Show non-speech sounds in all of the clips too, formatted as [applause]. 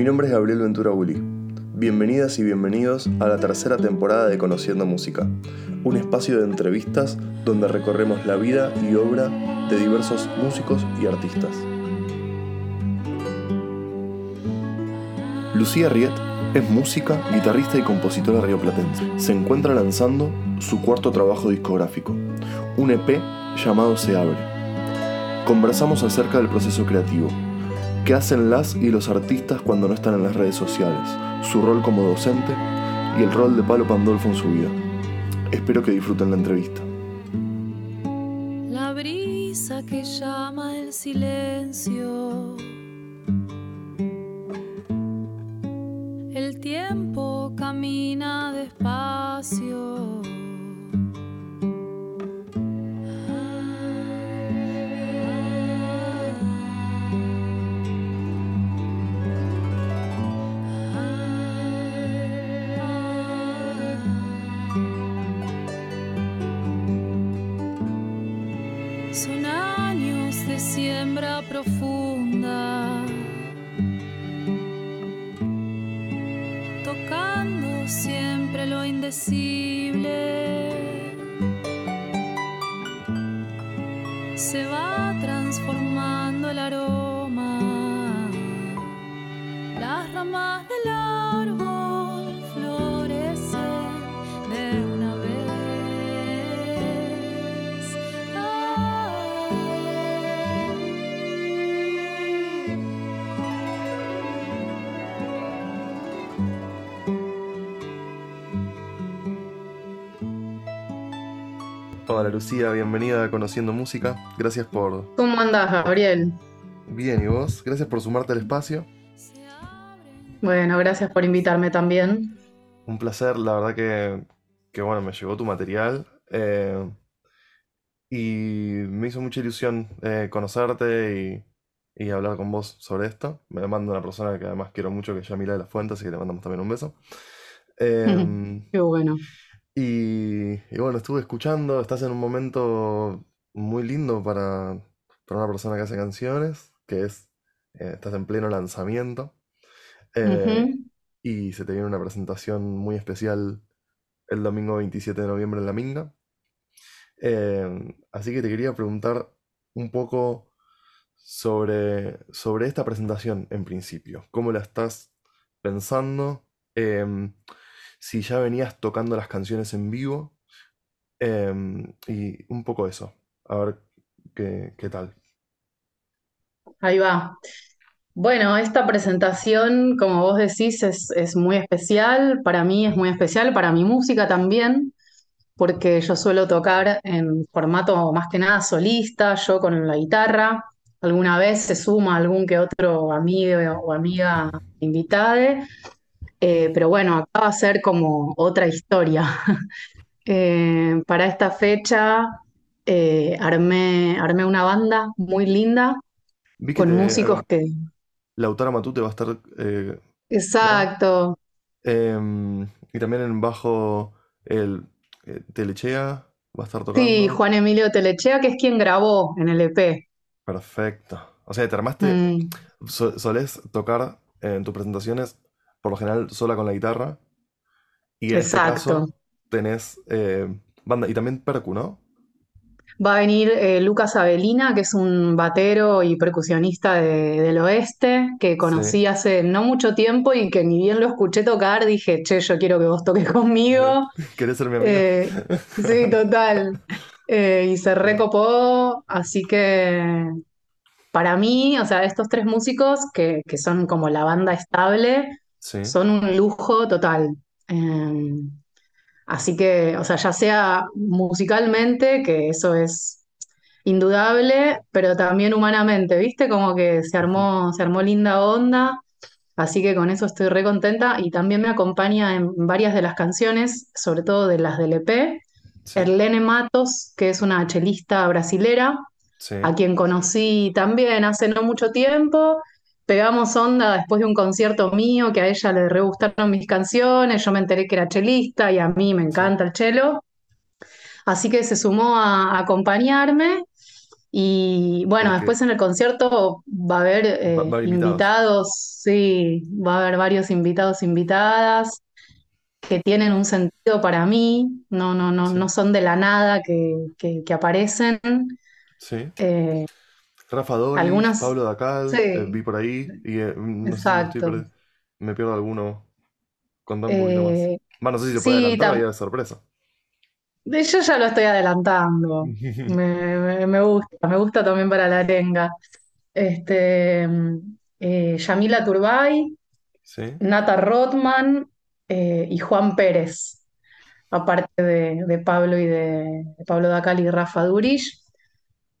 Mi nombre es Gabriel Ventura Bulli. Bienvenidas y bienvenidos a la tercera temporada de Conociendo Música, un espacio de entrevistas donde recorremos la vida y obra de diversos músicos y artistas. Lucía Riet es música, guitarrista y compositora rioplatense. Se encuentra lanzando su cuarto trabajo discográfico, un EP llamado Se Abre. Conversamos acerca del proceso creativo, qué hacen las y los artistas cuando no están en las redes sociales, su rol como docente y el rol de Palo Pandolfo en su vida. Espero que disfruten la entrevista. La brisa que llama el silencio. Hola Lucía, bienvenida a Conociendo Música. Gracias por... ¿Cómo andás, Gabriel? Bien, ¿y vos? Gracias por sumarte al espacio. Bueno, gracias por invitarme también. Un placer, la verdad que, que bueno, me llegó tu material eh, y me hizo mucha ilusión eh, conocerte y, y hablar con vos sobre esto. Me manda una persona que además quiero mucho, que es Yamila de la Fuente, así que te mandamos también un beso. [laughs] Em, Qué bueno. Y, y bueno, estuve escuchando, estás en un momento muy lindo para, para una persona que hace canciones, que es, eh, estás en pleno lanzamiento. Eh, y se te viene una presentación muy especial el domingo 27 de noviembre en La Minga. Eh, así que te quería preguntar un poco sobre, sobre esta presentación en principio. ¿Cómo la estás pensando? Si ya venías tocando las canciones en vivo. em, y un poco eso. A ver qué, qué tal. Ahí va. Bueno, esta presentación, como vos decís, es, es muy especial. Para mí es muy especial, para mi música también, porque yo suelo tocar en formato más que nada solista, yo con la guitarra. Alguna vez se suma algún que otro amigo o amiga invitada, pero bueno, acá va a ser como otra historia. [laughs] Eh, para esta fecha eh, armé, armé una banda muy linda Vi que con te, músicos que... Lautaro Matute va a estar eh. Exacto, Em, y también en bajo el eh, Telechea va a estar sí, tocando. Juan Emilio Telechea, que es quien grabó en el EP. Perfecto. O sea, te armaste, Mm, so- solés tocar en tus presentaciones por lo general sola con la guitarra. Y en este exacto. caso tenés eh, banda y también percu, ¿no? Va a venir eh, Lucas Avelina, que es un batero y percusionista de- del oeste, que Sí. conocí hace no mucho tiempo y que ni bien lo escuché tocar, dije, che, yo quiero que vos toques conmigo. [laughs] ¿Querés ser mi amigo? Eh, [laughs] sí, total. Eh, y se recopó, así que para mí, o sea, estos tres músicos que, que son como la banda estable, Sí. son un lujo total. Eh, así que, o sea, ya sea musicalmente, que eso es indudable, pero también humanamente, ¿viste? Como que se armó, se armó linda onda. Así que con eso estoy re contenta y también me acompaña en varias de las canciones, sobre todo de las del EP, Sí, Erlene Matos, que es una chelista brasilera, sí. a quien conocí también hace no mucho tiempo. Pegamos onda después de un concierto mío que a ella le re gustaron mis canciones, yo me enteré que era chelista y a mí me encanta el chelo. Así que se sumó a, a acompañarme Y bueno, después en el concierto va a haber va, va a eh, invitados. invitados, sí, va a haber varios invitados, invitadas que tienen un sentido para mí, no, no, no, Sí, no son de la nada que, que, que aparecen. sí. Eh, Rafa algunas, Pablo Dacal, eh, vi por ahí. Y eh, no sé si me estoy exacto. perdi- me pierdo alguno. Contá un poquito más. Eh, Va, no sé si se puede sí, adelantar, ahí tam- sorpresa. yo ya lo estoy adelantando. [laughs] Me, me- me gusta, me gusta también para la arenga. Este, eh, Yamila Turbay, Sí, Nata Rothman eh, y Juan Pérez, aparte de, de Pablo y de, de Pablo Dacal y Rafa Durich.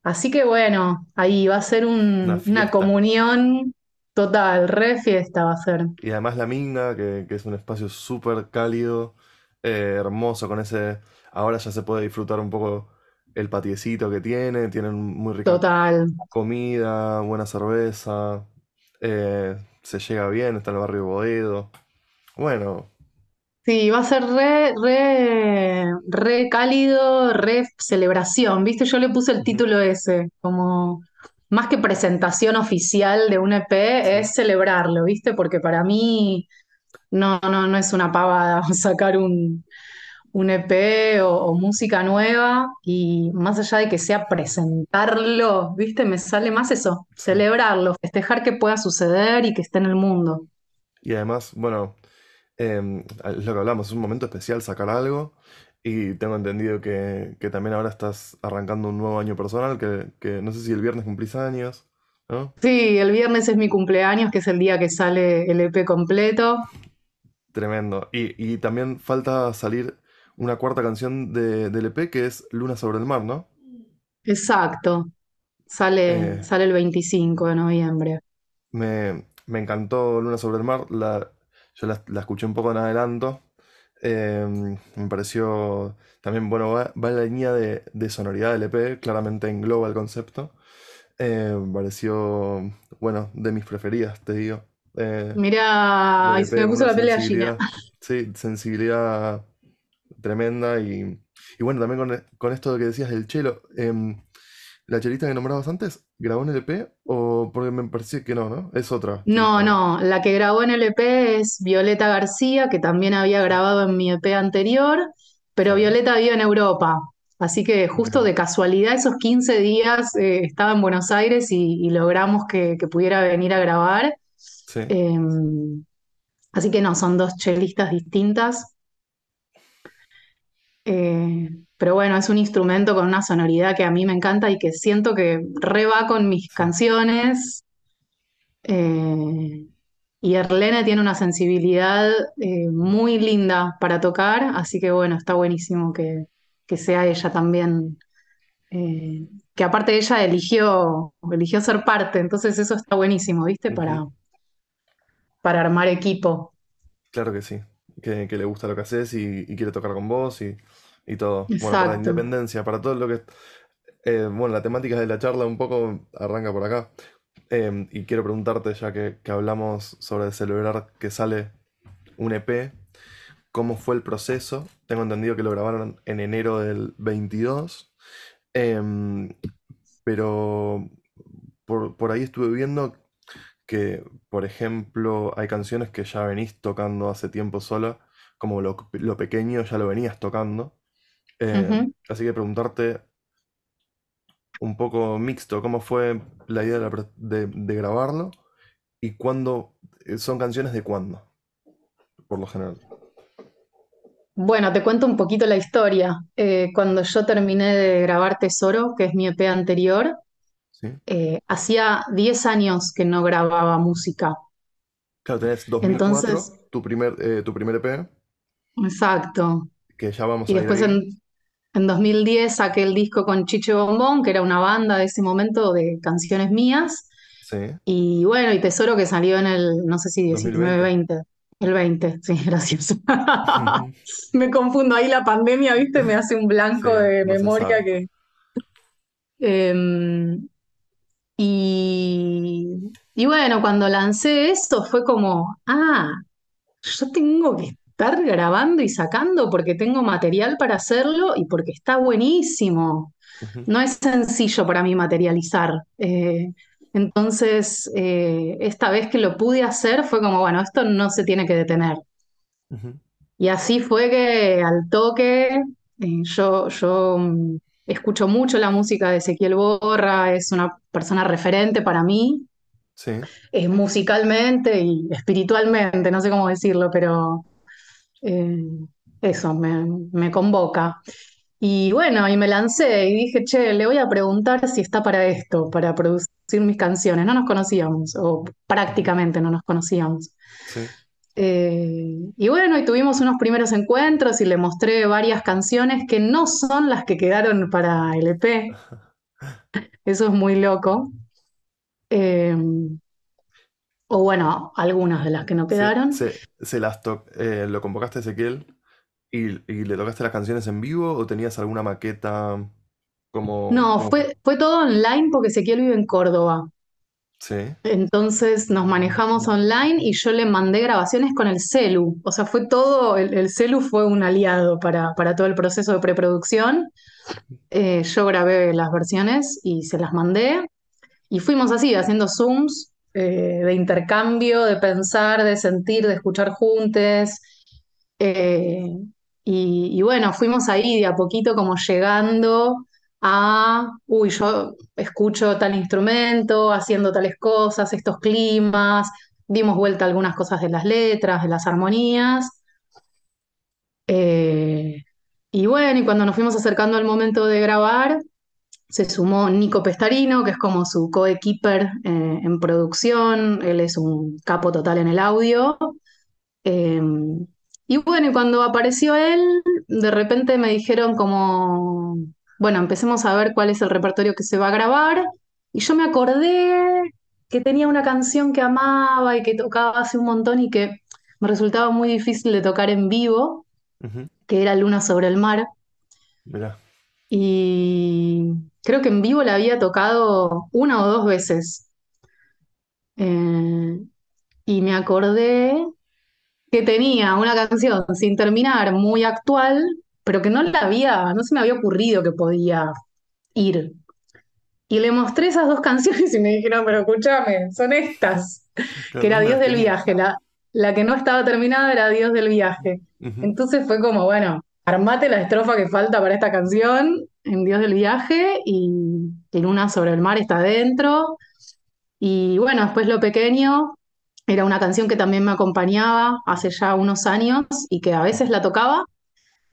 Así que bueno, ahí va a ser una un- una fiesta. comunión total, re fiesta va a ser. Y además la Minga, que, que es un espacio súper cálido, eh, hermoso, con ese... Ahora ya se puede disfrutar un poco el patiecito que tiene, tienen muy rica Total. comida, buena cerveza, eh, se llega bien, está en el barrio Boedo. Bueno, Sí, va a ser re, re, re cálido, re celebración, ¿viste? Yo le puse el ujú, título ese, como más que presentación oficial de un EP, sí. es celebrarlo, ¿viste? Porque para mí no, no, no es una pavada [laughs] sacar un, un EP o, o música nueva y más allá de que sea presentarlo, ¿viste? Me sale más eso, Sí. celebrarlo, festejar que pueda suceder y que esté en el mundo. Y además, bueno, em, es lo que hablamos, es un momento especial sacar algo. Y tengo entendido que, que también ahora estás arrancando un nuevo año personal, que, que no sé si el viernes cumplís años, ¿no? Sí, el viernes es mi cumpleaños, que es el día que sale el EP completo. Tremendo. Y, y también falta salir una cuarta canción de, del EP que es Luna sobre el mar, ¿no? Exacto, sale, Eh, sale el 25 de noviembre. me, me encantó Luna sobre el mar. La, yo la, la escuché un poco en adelanto. Eh, me pareció también, bueno, va, va en la línea de, de sonoridad del EP, claramente engloba el concepto. Eh, me pareció, bueno, de mis preferidas, te digo. Eh, del ay, se me EP, puso la piel de gallina. sí, sensibilidad tremenda y, y bueno, también con, con esto que decías del chelo, em, la chelista que nombrabas antes, ¿grabó en el EP o porque me parecía que no, ¿no? Es otra No, no, la que grabó en el EP es Violeta García, que también había grabado en mi EP anterior, pero Violeta vive en Europa. Así que justo de casualidad esos 15 días eh, estaba en Buenos Aires y, y logramos que, que pudiera venir a grabar. sí, Eh, así que no, son dos chelistas distintas. Eh, pero bueno, es un instrumento con una sonoridad que a mí me encanta y que siento que re va con mis canciones. Eh, y Erlene tiene una sensibilidad eh, muy linda para tocar, así que bueno, está buenísimo que, que sea ella también, eh, que aparte ella eligió, eligió ser parte, entonces eso está buenísimo, ¿viste? Para, para armar equipo. Claro que sí, que, que le gusta lo que haces y, y quiere tocar con vos y, y todo. Bueno, para la independencia, para todo lo que... eh, bueno, la temática de la charla un poco arranca por acá. Em, y quiero preguntarte, ya que, que hablamos sobre celebrar que sale un EP, ¿cómo fue el proceso? Tengo entendido que lo grabaron en enero del 22, em, pero por, por ahí estuve viendo que, por ejemplo, hay canciones que ya venís tocando hace tiempo sola, como Lo, Lo Pequeño ya lo venías tocando. Ujú. así que preguntarte un poco mixto, ¿cómo fue la idea de, la pre- de- de grabarlo? ¿Y cuándo? eh, ¿Son canciones de cuándo, por lo general? Bueno, te cuento un poquito la historia. Eh, cuando yo terminé de grabar Tesoro, que es mi EP anterior, ¿Sí? eh, hacía 10 años que no grababa música. Claro, tenés 2004, Entonces, tu primer, eh, tu primer EP, exacto. que ya vamos Y a ir después ahí. en, en 2010 saqué el disco con Chiche Bombón, que era una banda de ese momento de canciones mías. Sí, Y bueno, y Tesoro que salió en el, no sé si 19, 2020. 20. El 20, sí, [laughs] gracias. Me confundo ahí la pandemia, ¿viste? Me hace un blanco Sí, de memoria que... Em, y, y bueno, cuando lancé esto fue como, ah, yo tengo que estar grabando y sacando porque tengo material para hacerlo y porque está buenísimo. No es sencillo para mí materializar. Eh, entonces, eh, esta vez que lo pude hacer fue como, bueno, esto no se tiene que detener. Y así fue que al toque, eh, yo, yo mm, escucho mucho la música de Ezequiel Borra, es una persona referente para mí, Sí. eh, musicalmente y espiritualmente, no sé cómo decirlo, pero eh, eso me, me convoca. Y bueno, y me lancé y dije, che, le voy a preguntar si está para esto, para producir mis canciones. No nos conocíamos, o prácticamente no nos conocíamos. Sí. Eh, y bueno, y tuvimos unos primeros encuentros y le mostré varias canciones que no son las que quedaron para el EP. [laughs] Eso es muy loco. Eh, o bueno, algunas de las que no quedaron. se, se las eh, ¿lo convocaste a Ezequiel y, y le tocaste las canciones en vivo o tenías alguna maqueta como, No, como fue, fue todo online porque Ezequiel vive en Córdoba. Entonces nos manejamos online y yo le mandé grabaciones con el celu. O sea, fue todo, el, el celu fue un aliado para, para todo el proceso de preproducción. Eh, yo grabé las versiones y se las mandé. Y fuimos así, haciendo Zooms eh, de intercambio, de pensar, de sentir, de escuchar juntos. Eh, y, y bueno, fuimos ahí de a poquito como llegando a, uy, yo escucho tal instrumento, haciendo tales cosas, estos climas, dimos vuelta a algunas cosas de las letras, de las armonías. Eh, y bueno, y cuando nos fuimos acercando al momento de grabar, se sumó Nico Pestarino, que es como su co-keeper eh, en producción, él es un capo total en el audio. Eh, y bueno, y cuando apareció él, de repente me dijeron como, bueno, empecemos a ver cuál es el repertorio que se va a grabar. Y yo me acordé que tenía una canción que amaba y que tocaba hace un montón y que me resultaba muy difícil de tocar en vivo, que era Luna sobre el mar. Mirá. Y creo que en vivo la había tocado una o dos veces. Eh, y me acordé que tenía una canción sin terminar, muy actual, pero que no la había, no se me había ocurrido que podía ir. Y le mostré esas dos [laughs] canciones y me dijeron, pero escúchame, son estas, que era ¿dónde Dios del viaje, la, la que no estaba terminada era Dios del viaje. Entonces fue como, bueno, armate la estrofa que falta para esta canción en Dios del viaje y, y Luna sobre el mar está adentro. Y bueno, después Lo Pequeño era una canción que también me acompañaba hace ya unos años y que a veces la tocaba.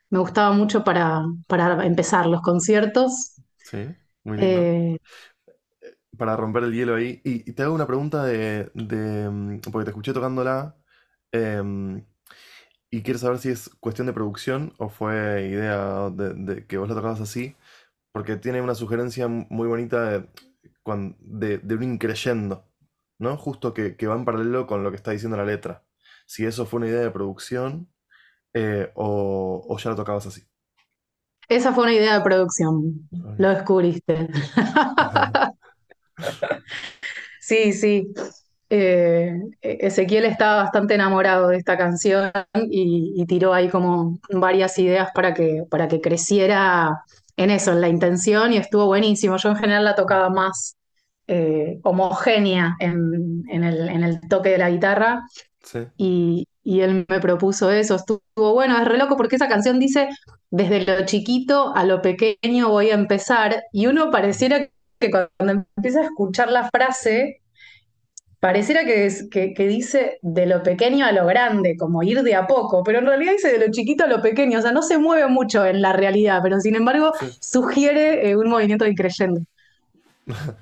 Me gustaba mucho para, para empezar los conciertos. Sí, muy lindo. Eh, Para romper el hielo ahí. Y, y te hago una pregunta de, de, mm, porque te escuché tocándola. em, y quiero saber si es cuestión de producción o fue idea de, de que vos la tocabas así. Porque tiene una sugerencia muy bonita de, cuan- de, de un increyendo, ¿no? Justo que, que va en paralelo con lo que está diciendo la letra. Si eso fue una idea de producción eh, o, o ya lo tocabas así. esa fue una idea de producción. Ah, Lo descubriste. [laughs] Sí, sí. Eh, Ezequiel estaba bastante enamorado de esta canción y, y tiró ahí como varias ideas para que, para que creciera en eso, en la intención, y estuvo buenísimo. Yo en general la tocaba más eh, homogénea en, en el, en el toque de la guitarra Sí. y, y él me propuso eso. Estuvo bueno, es re loco porque esa canción dice, desde lo chiquito a lo pequeño voy a empezar, y uno pareciera que cuando empieza a escuchar la frase Pareciera que, es- que, que dice de lo pequeño a lo grande, como ir de a poco, pero en realidad dice de lo chiquito a lo pequeño, o sea, no se mueve mucho en la realidad, pero sin embargo Sí. sugiere eh, un movimiento increyendo. [laughs]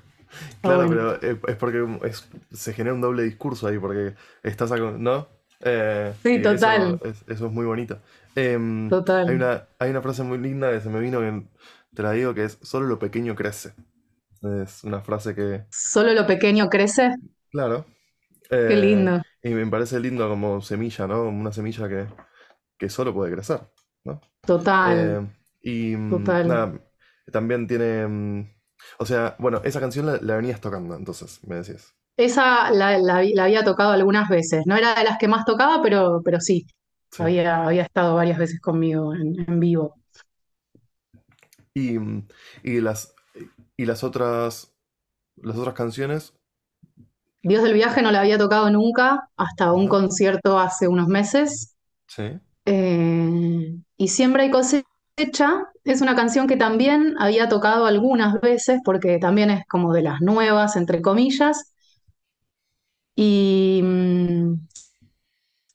Claro, bueno. pero es, es porque es- se genera un doble discurso ahí, porque estás, ¿no? Eh, Sí, eso total, es, eso es muy bonito. Em, hay total. una, hay una frase muy linda que se me vino que te la digo, que es, solo lo pequeño crece. Es una frase que, Solo lo pequeño crece, claro, qué eh, lindo. y me parece lindo como semilla, ¿no? Una semilla que, que solo puede crecer, ¿no? Total, Eh, y mm, total. nada, también tiene, mm, o sea, bueno, esa canción la, la venías tocando, entonces, me decías. Esa la, la- la había tocado algunas veces, no era de las que más tocaba, pero, pero sí. Sí. Había, había estado varias veces conmigo en, en vivo. Y, y las, y las otras, las otras canciones, Dios del viaje no la había tocado nunca hasta un concierto hace unos meses. sí, Eh, y Siembra y cosecha es una canción que también había tocado algunas veces porque también es como de las nuevas, entre comillas. Y mm,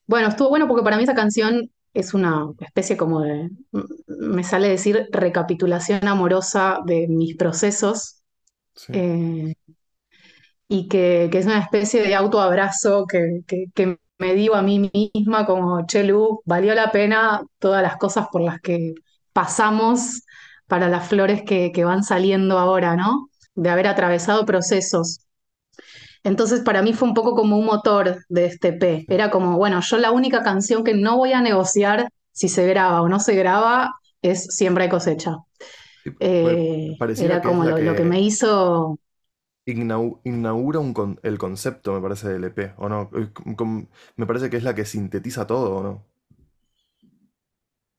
bueno, estuvo bueno porque para mí esa canción es una especie como de, m- me sale decir recapitulación amorosa de mis procesos. sí. eh, y que, que es una especie de autoabrazo que, que, que me digo a mí misma como, che, Lu, valió la pena todas las cosas por las que pasamos para las flores que, que van saliendo ahora, ¿no? De haber atravesado procesos. Entonces para mí fue un poco como un motor de este EP. sí. Era como, bueno, yo la única canción que no voy a negociar si se graba o no se graba es Siembra y cosecha. Sí, Eh, era como la lo, lo que me hizo inaugura un con- el concepto, me parece, del EP, ¿o no? Eh, me parece que es la que sintetiza todo, ¿o no?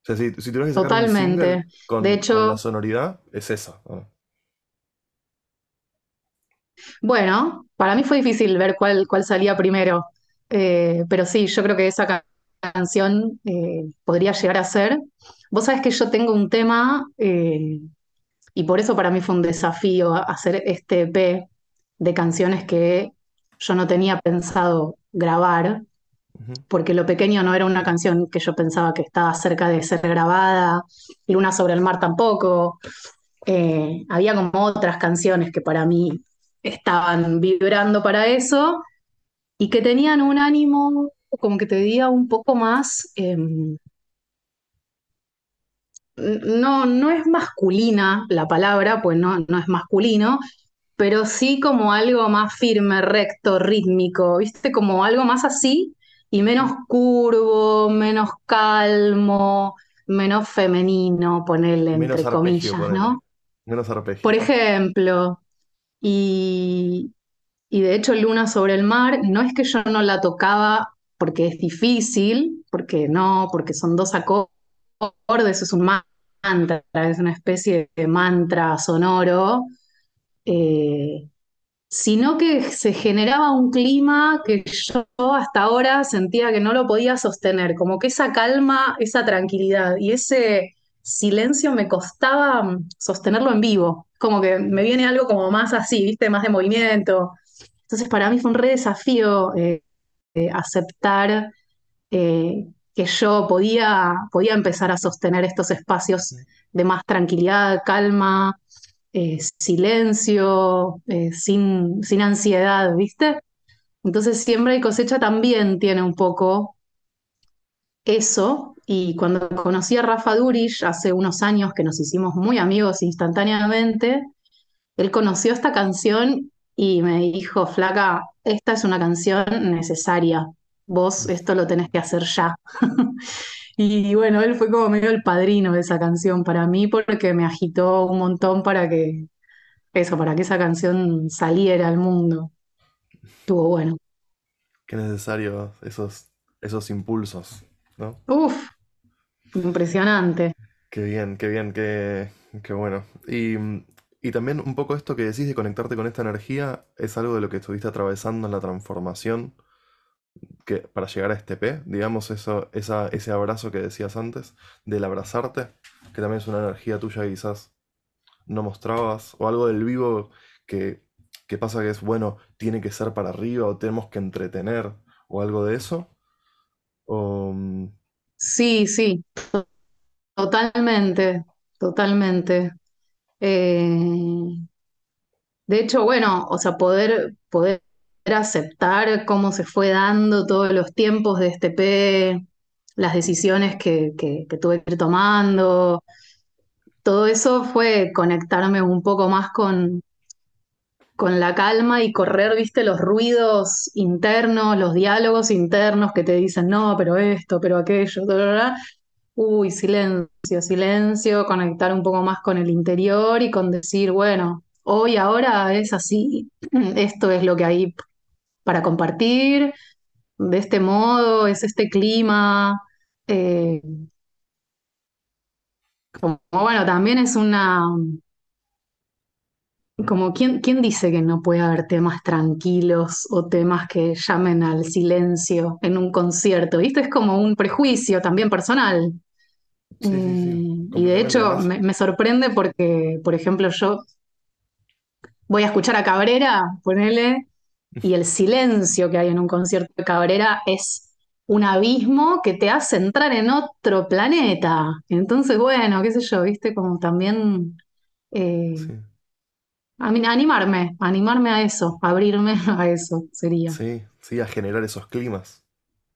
O sea, si, si tuvieras que sacar un totalmente. De con, con la hecho, sonoridad, es esa, ¿o no? Bueno, para mí fue difícil ver cuál, cuál salía primero, Eh, pero sí, yo creo que esa ca- canción eh, podría llegar a ser. Vos sabés que yo tengo un tema, eh, y por eso para mí fue un desafío hacer este EP de canciones que yo no tenía pensado grabar, porque Lo Pequeño no era una canción que yo pensaba que estaba cerca de ser grabada, Luna sobre el mar tampoco. Eh, había como otras canciones que para mí estaban vibrando para eso y que tenían un ánimo, como que te diga, un poco más, eh, no, no es masculina la palabra, pues no, no es masculino, pero sí como algo más firme, recto, rítmico, ¿viste? Como algo más así y menos curvo, menos calmo, menos femenino, ponerle entre arpegio, comillas, ponele. ¿no? Menos Por arpegio. ejemplo, y, y de hecho Luna sobre el mar, no es que yo no la tocaba porque es difícil, porque no, porque son dos acordes, es un mantra, es una especie de mantra sonoro, eh, sino que se generaba un clima que yo hasta ahora sentía que no lo podía sostener, como que esa calma, esa tranquilidad y ese silencio me costaba mm, sostenerlo en vivo, como que me viene algo como más así, ¿viste? Más de movimiento. Entonces para mí fue un re desafío eh, eh, aceptar eh, que yo podía, podía empezar a sostener estos espacios de más tranquilidad, calma, eh, silencio, sin, sin ansiedad, ¿viste? Entonces siembra y cosecha también tiene un poco eso. Y cuando conocí a Rafa Durish hace unos años que nos hicimos muy amigos instantáneamente, él conoció esta canción y me dijo, Flaca, esta es una canción necesaria. Vos esto lo tenés que hacer ya. [laughs] Y bueno, él fue como medio el padrino de esa canción para mí porque me agitó un montón para que eso, para que esa canción saliera al mundo. Estuvo bueno. Qué necesario esos, esos impulsos, ¿no? Uf, impresionante. Qué bien, qué bien, qué, qué bueno. Y, y también un poco esto que decís de conectarte con esta energía es algo de lo que estuviste atravesando en la transformación que, para llegar a este P, digamos, eso, esa, ese abrazo que decías antes, del abrazarte, que también es una energía tuya que quizás no mostrabas, o algo del vivo que, que pasa que es, bueno, tiene que ser para arriba, o tenemos que entretener, o algo de eso. Mm, Sí, sí, totalmente, totalmente. Eh, de hecho, bueno, o sea, poder, poder aceptar cómo se fue dando todos los tiempos de este P, las decisiones que, que, que tuve que ir tomando, todo eso fue conectarme un poco más con, con la calma y correr, viste, los ruidos internos, los diálogos internos que te dicen, no, pero esto, pero aquello, bla, bla, bla. Uy, silencio, silencio, conectar un poco más con el interior y con decir, bueno, hoy, ahora es así, [clears throat] esto es lo que hay para compartir, de este modo, es este clima. Eh, como bueno, también es una, como ¿quién, quién dice que no puede haber temas tranquilos o temas que llamen al silencio en un concierto? ¿Viste? Es como un prejuicio también personal. Sí, sí, sí, Mm, y de hecho me, me sorprende porque, por ejemplo, yo voy a escuchar a Cabrera, ponele, y el silencio que hay en un concierto de Cabrera es un abismo que te hace entrar en otro planeta. Entonces, bueno, qué sé yo, viste, como también eh, a mí- animarme, animarme a eso, abrirme [laughs] a eso sería. sí, sí, a generar esos climas,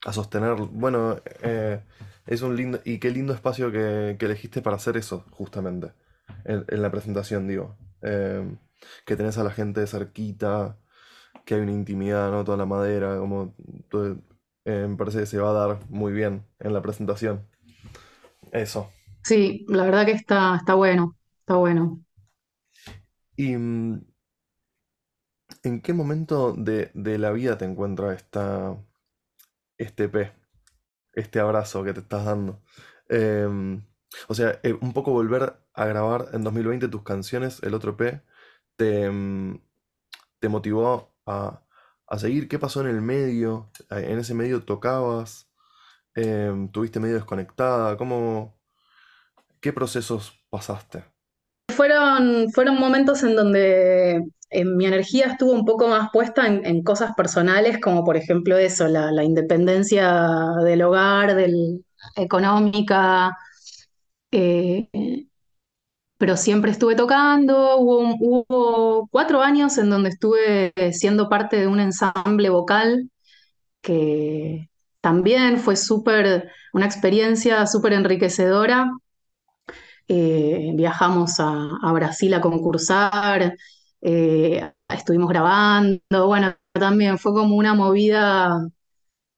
a sostener, bueno, eh, es un lindo, y qué lindo espacio que, que elegiste para hacer eso, justamente, en, en la presentación, digo, Eh, que tenés a la gente cerquita, que hay una intimidad, ¿no? Toda la madera, como, todo- eh, me parece que se va a dar muy bien en la presentación, eso. Sí, la verdad que está, está bueno, está bueno. ¿Y mm, en qué momento de, de la vida te encuentra esta, este P? este abrazo que te estás dando. Em, o sea, eh, un poco volver a grabar en 2020 tus canciones, el otro P, te, em, te motivó a, a seguir. ¿Qué pasó en el medio? Eh, ¿En ese medio tocabas? Em, ¿tuviste medio desconectada? ¿Cómo, qué procesos pasaste? Fueron, fueron momentos en donde eh, mi energía estuvo un poco más puesta en, cosas personales, como por ejemplo eso, la, independencia del hogar, del, económica, eh, pero siempre estuve tocando. Hubo cuatro años en donde estuve siendo parte de un ensamble vocal que también fue súper, una experiencia súper enriquecedora eh, viajamos a, Brasil a concursar, eh, estuvimos grabando, bueno, también fue como una movida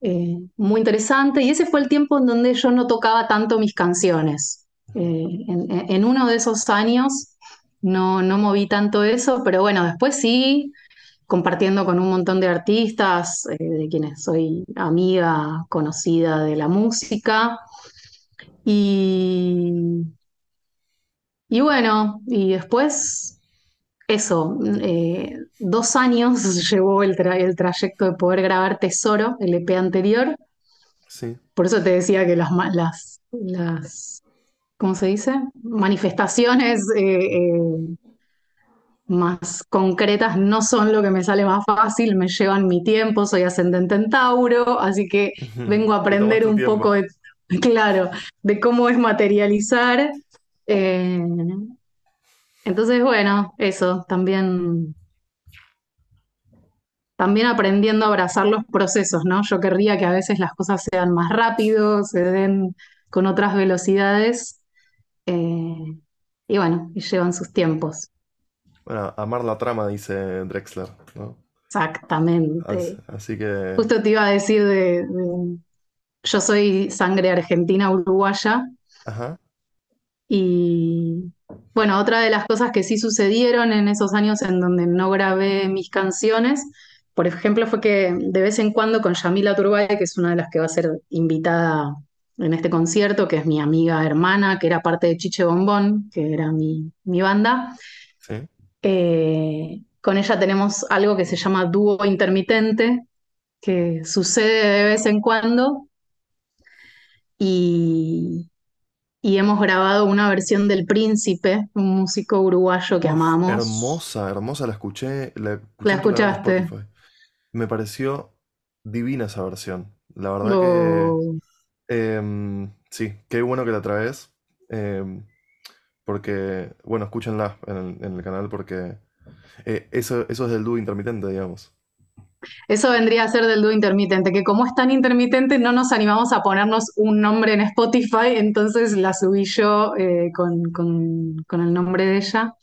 eh, muy interesante y ese fue el tiempo en donde yo no tocaba tanto mis canciones. En, uno de esos años no, no moví tanto eso, pero bueno, después sí, compartiendo con un montón de artistas, de quienes soy amiga, conocida de la música. Y, y bueno, y después eso, eh, dos años [laughs] llevó el, tra- el trayecto de poder grabar Tesoro, el EP anterior. Sí. Por eso te decía que las, las, las ¿cómo se dice? Manifestaciones eh, eh, más concretas no son lo que me sale más fácil, me llevan mi tiempo, soy ascendente en Tauro, así que vengo a aprender un poco de, [laughs] claro, de cómo es materializar. Eh, entonces, bueno, eso, también, también aprendiendo a abrazar los procesos, ¿no? Yo querría que a veces las cosas sean más rápidos, se den con otras velocidades, eh, y bueno, y llevan sus tiempos. Bueno, amar la trama, dice Drexler, ¿no? Así, Exactamente. así que, Justo te iba a decir de, de- yo soy sangre argentina uruguaya ajá, y bueno, otra de las cosas que sí sucedieron en esos años en donde no grabé mis canciones, por ejemplo, fue que de vez en cuando con Yamila Turbay, que es una de las que va a ser invitada en este concierto, que es mi amiga hermana, que era parte de Chiche Bombón, que era mi, mi banda, sí. eh, con ella tenemos algo que se llama dúo intermitente, que sucede de vez en cuando y, y hemos grabado una versión del Príncipe, un músico uruguayo que Uf, amamos. hermosa, hermosa, la escuché, la ¿La escuché en tu canal de escuchaste? Spotify. Me pareció divina esa versión. La verdad que, em, sí, qué bueno que la traes. em, porque, bueno, escúchenla en el, en el canal porque eh, eso, eso es del dúo intermitente, digamos. Eso vendría a ser del dúo intermitente, que como es tan intermitente no nos animamos a ponernos un nombre en Spotify, entonces la subí yo eh, con, con- con el nombre de ella.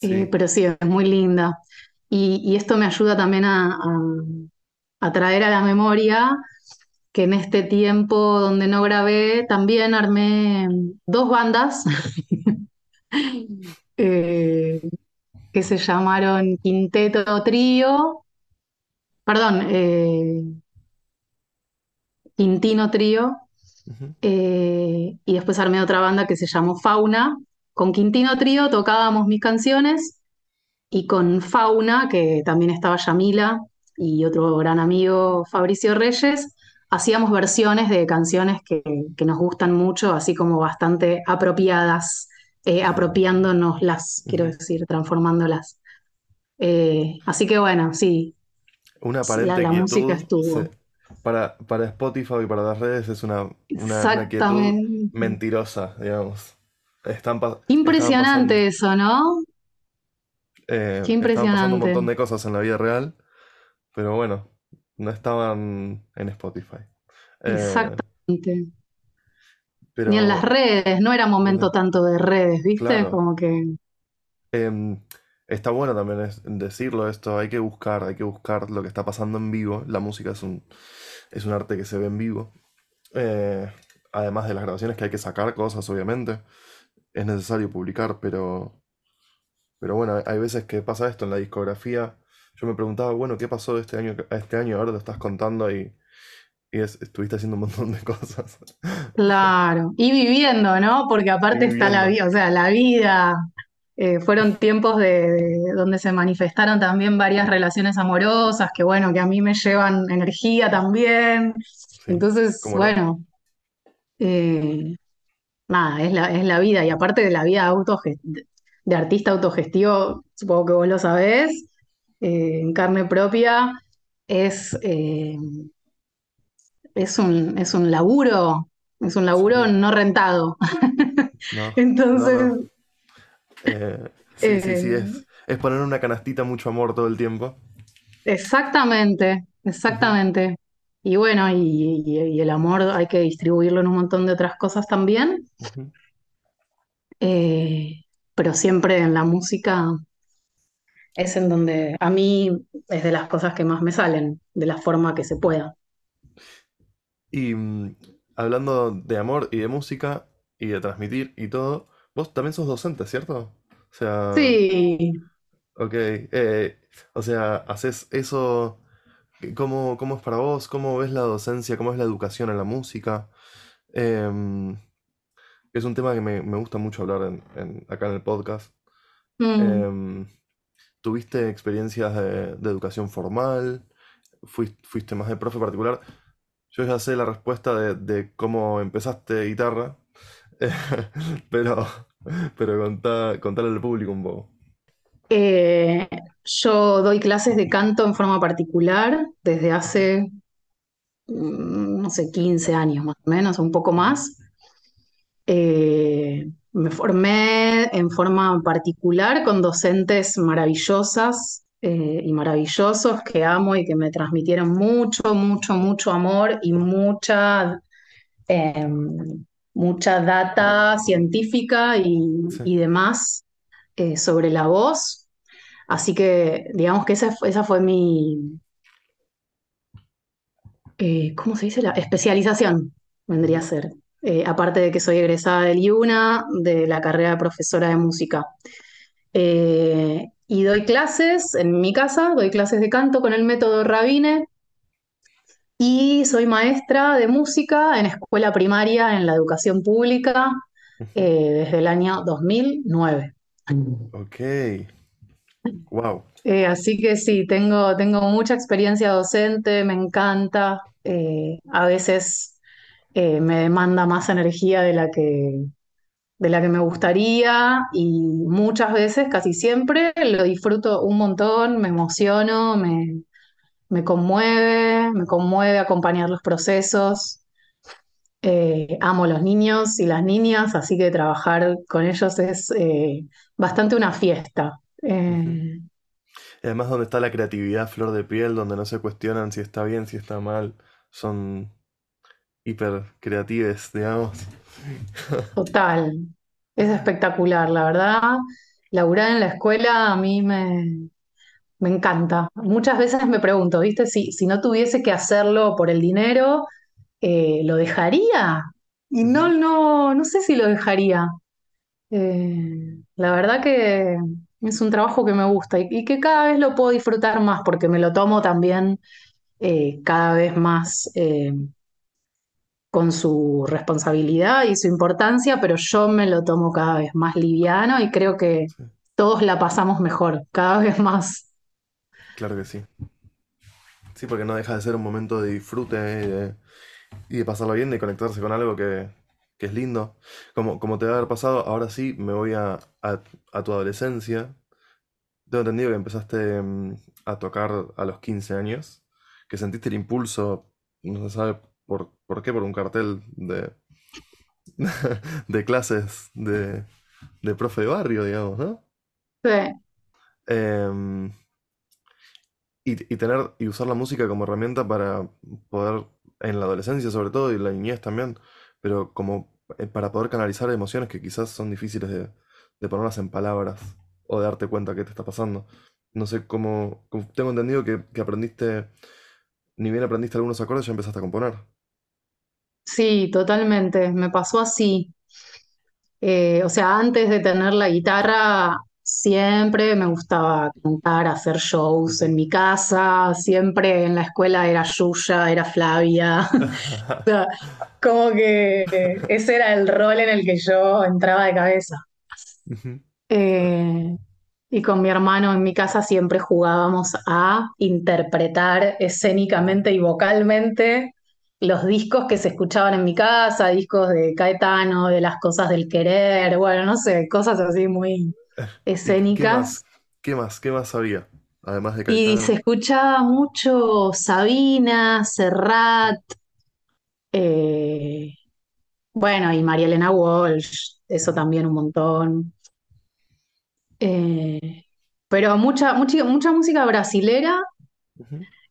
Eh, Sí, pero sí, es muy linda. Y, y esto me ayuda también a, a- a traer a la memoria que en este tiempo donde no grabé, también armé dos bandas [laughs] [laughs] eh, que se llamaron Quinteto Trío, perdón, eh, Quintino Trío, eh, y después armé otra banda que se llamó Fauna. Con Quintino Trío tocábamos mis canciones y con Fauna, que también estaba Yamila y otro gran amigo Fabricio Reyes, hacíamos versiones de canciones que, que nos gustan mucho, así como bastante apropiadas, eh, apropiándonoslas, quiero decir, transformándolas. Eh, así que bueno, sí, Una la, la música estuvo. Para, para Spotify y para las redes es una, una, una quietud Exactamente. mentirosa, digamos. Están, Impresionante pasando, eso, ¿no? eh, Qué estaban pasando un impresionante. montón de cosas en la vida real, pero bueno, no estaban en Spotify. Eh, Ni en las redes, no era momento tanto de redes, ¿viste? Claro. Como que Em, está bueno también es- decirlo esto, hay que buscar, hay que buscar lo que está pasando en vivo. La música es un, es un arte que se ve en vivo. Eh, además de las grabaciones que hay que sacar cosas, obviamente, es necesario publicar, pero, pero bueno, hay- hay veces que pasa esto en la discografía. Yo me preguntaba, bueno, ¿qué pasó de este año a este año? Ahora lo estás contando y, y es- estuviste haciendo un montón de [laughs] cosas. Claro, y viviendo, ¿no? Porque aparte está la vida, o sea, la vida, eh, fueron tiempos de, de- donde se manifestaron también varias relaciones amorosas, que bueno, que a mí me llevan energía también. Sí, Entonces, bueno, eh, nada, es la, es la vida. Y aparte de la vida autoge- de, artista autogestivo, supongo que vos lo sabés, eh, en carne propia, es, es un, es un laburo, es un laburo Sí, no rentado. [laughs] no, Entonces, no. Eh, sí, sí, sí, eh, es, es poner una canastita mucho amor todo el tiempo. exactamente, exactamente. Y bueno, y, y- y el amor hay que distribuirlo en un montón de otras cosas también, eh, pero siempre en la música es en donde a mí es de las cosas que más me salen, de la forma que se pueda. Y mm, hablando de amor y de música y de transmitir y todo, vos también sos docente, ¿cierto? O sea, Sí, ok, eh, o sea, haces eso, ¿cómo, cómo es para vos? ¿Cómo ves la docencia? ¿Cómo es la educación en la música? Em, es un tema que me, me gusta mucho hablar en- en- acá en el podcast. mm, Em, ¿tuviste experiencias de, de educación formal? ¿Fuiste, fuiste más de profe particular? Yo ya sé la respuesta de, cómo empezaste guitarra, [laughs] pero, pero contá, contale al público un poco. eh, yo doy clases de canto en forma particular desde hace, mm, no sé, 15 años más o menos, un poco más. Eh, me formé en forma particular con docentes maravillosas eh, y maravillosos que amo y que me transmitieron mucho, mucho, mucho amor y mucha, eh, mucha data científica y, Sí. y demás eh, sobre la voz. Así que digamos que esa, fue- esa fue mi, eh, ¿cómo se dice? La especialización vendría a ser. Aparte de que soy egresada del IUNA, de la carrera de profesora de música. Eh, y doy clases en mi casa, doy clases de canto con el método Rabine y soy maestra de música en escuela primaria en la educación pública eh, desde el año 2009. Ok, wow. Eh, así que sí, tengo, tengo mucha experiencia docente, me encanta. eh, a veces eh, me demanda más energía de la que, de la que me gustaría y muchas veces, casi siempre, lo disfruto un montón, me emociono, me, me conmueve, me conmueve acompañar los procesos. Eh, amo los niños y las niñas, así que trabajar con ellos es eh, bastante una fiesta. Eh, Y además donde está la creatividad flor de piel, donde no se cuestionan si está bien, si está mal, son hiper creatives, digamos. Total, es espectacular, la verdad. Laburar en la escuela a mí me, Me encanta. Muchas veces me pregunto, ¿viste? Si, si no tuviese que hacerlo por el dinero, eh, ¿lo dejaría? Y no, no, no sé si lo dejaría. Eh, la verdad que es un trabajo que me gusta y, que cada vez lo puedo disfrutar más porque me lo tomo también eh, cada vez más, con su responsabilidad y su importancia, pero yo me lo tomo cada vez más liviano y creo que Sí, todos la pasamos mejor, cada vez más. claro que sí. Sí, porque no deja de ser un momento de disfrute y de, y de pasarlo bien, de conectarse con algo que, que es lindo. Como, como te va a haber pasado, ahora sí me voy a, a- a tu adolescencia. Tengo entendido que empezaste mm, a tocar a los 15 años, que sentiste el impulso, no se sabe por, por qué, por un cartel de, [laughs] de clases de, de profe de barrio, digamos, ¿no? Sí, Em, y, y tener y usar la música como herramienta para poder, en la adolescencia sobre todo y la niñez también, pero como eh, para poder canalizar emociones que quizás son difíciles de, de ponerlas en palabras o de darte cuenta qué te está pasando. No sé cómo, cómo- tengo entendido que, que aprendiste, ni bien aprendiste algunos acordes, ya empezaste a componer. Sí, totalmente. Me pasó así. Eh, o sea, antes de tener la guitarra, siempre me gustaba cantar, hacer shows en mi casa, siempre en la escuela era Yuya, era Flavia. [laughs] O sea, como que ese era el rol en el que yo entraba de cabeza. Eh, y con mi hermano en mi casa siempre jugábamos a interpretar escénicamente y vocalmente los discos que se escuchaban en mi casa, discos de Caetano, de las cosas del querer, bueno, no sé, cosas así muy ¿Y qué escénicas. más? ¿Qué más? ¿Qué más había? Además de Y se Caetano. escuchaba mucho Sabina, Serrat, eh, bueno, y María Elena Walsh, eso también un montón. Eh, pero mucha, mucha, mucha música brasilera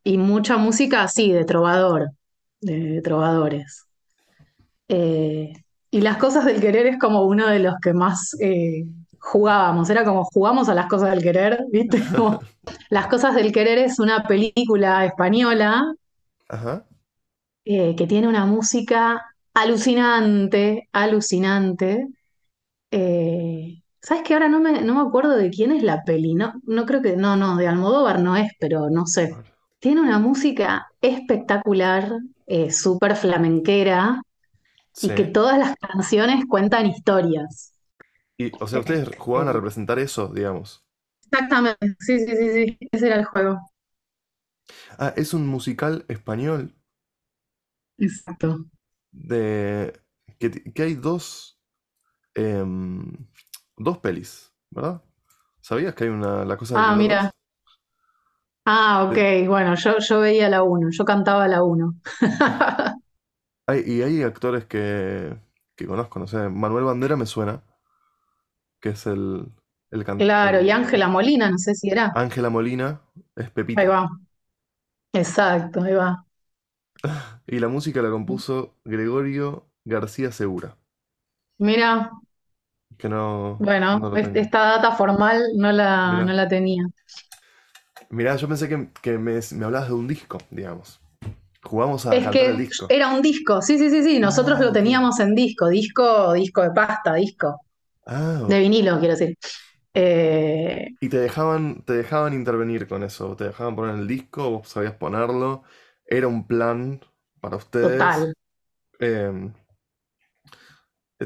y mucha música así, de trovador, de, trovadores. Eh, y las cosas del querer es como uno de los que más eh, jugábamos, era como jugamos a las cosas del querer, ¿viste? [laughs] Como, las cosas del querer es una película española Ajá. eh, que tiene una música alucinante, alucinante. Eh, ¿sabes qué? Ahora no me, no me acuerdo de quién es la peli. No, no creo que, no, no, de Almodóvar no es, pero no sé. Tiene una música espectacular, eh, súper flamenquera, y que todas las canciones cuentan historias. Y, o sea, ustedes jugaban a representar eso, digamos. exactamente, sí, sí, sí, sí, ese era el juego. Ah, es un musical español Exacto. de que, que hay dos, em, dos pelis, ¿verdad? ¿Sabías que hay una La Cosa Ah, mira. 2? Ah, ok, bueno, yo, yo veía la uno, yo cantaba la uno. [laughs] hay- y hay actores que, que conozco, no sé, Manuel Bandera me suena, que es el, el, can- Claro, y el Ángela Molina, no sé si era. Ángela Molina, es Ahí Pepita. va. Exacto, ahí va. [laughs] Y la música la compuso Gregorio García Segura, Mira, que no, bueno, no lo es- tengo. esta data formal no la, no Mirá. la tenía. Mirá, yo pensé que, que me, me hablabas de un disco, digamos. Jugamos a Es cantar el disco. era un disco, sí, sí, sí, sí, nosotros Ah, lo ok. teníamos en disco, disco, disco de pasta, disco, Ah, de vinilo, quiero decir. Eh, y te dejaban, te dejaban intervenir con eso, te dejaban poner el disco, vos sabías ponerlo, era un plan para ustedes. total. Em,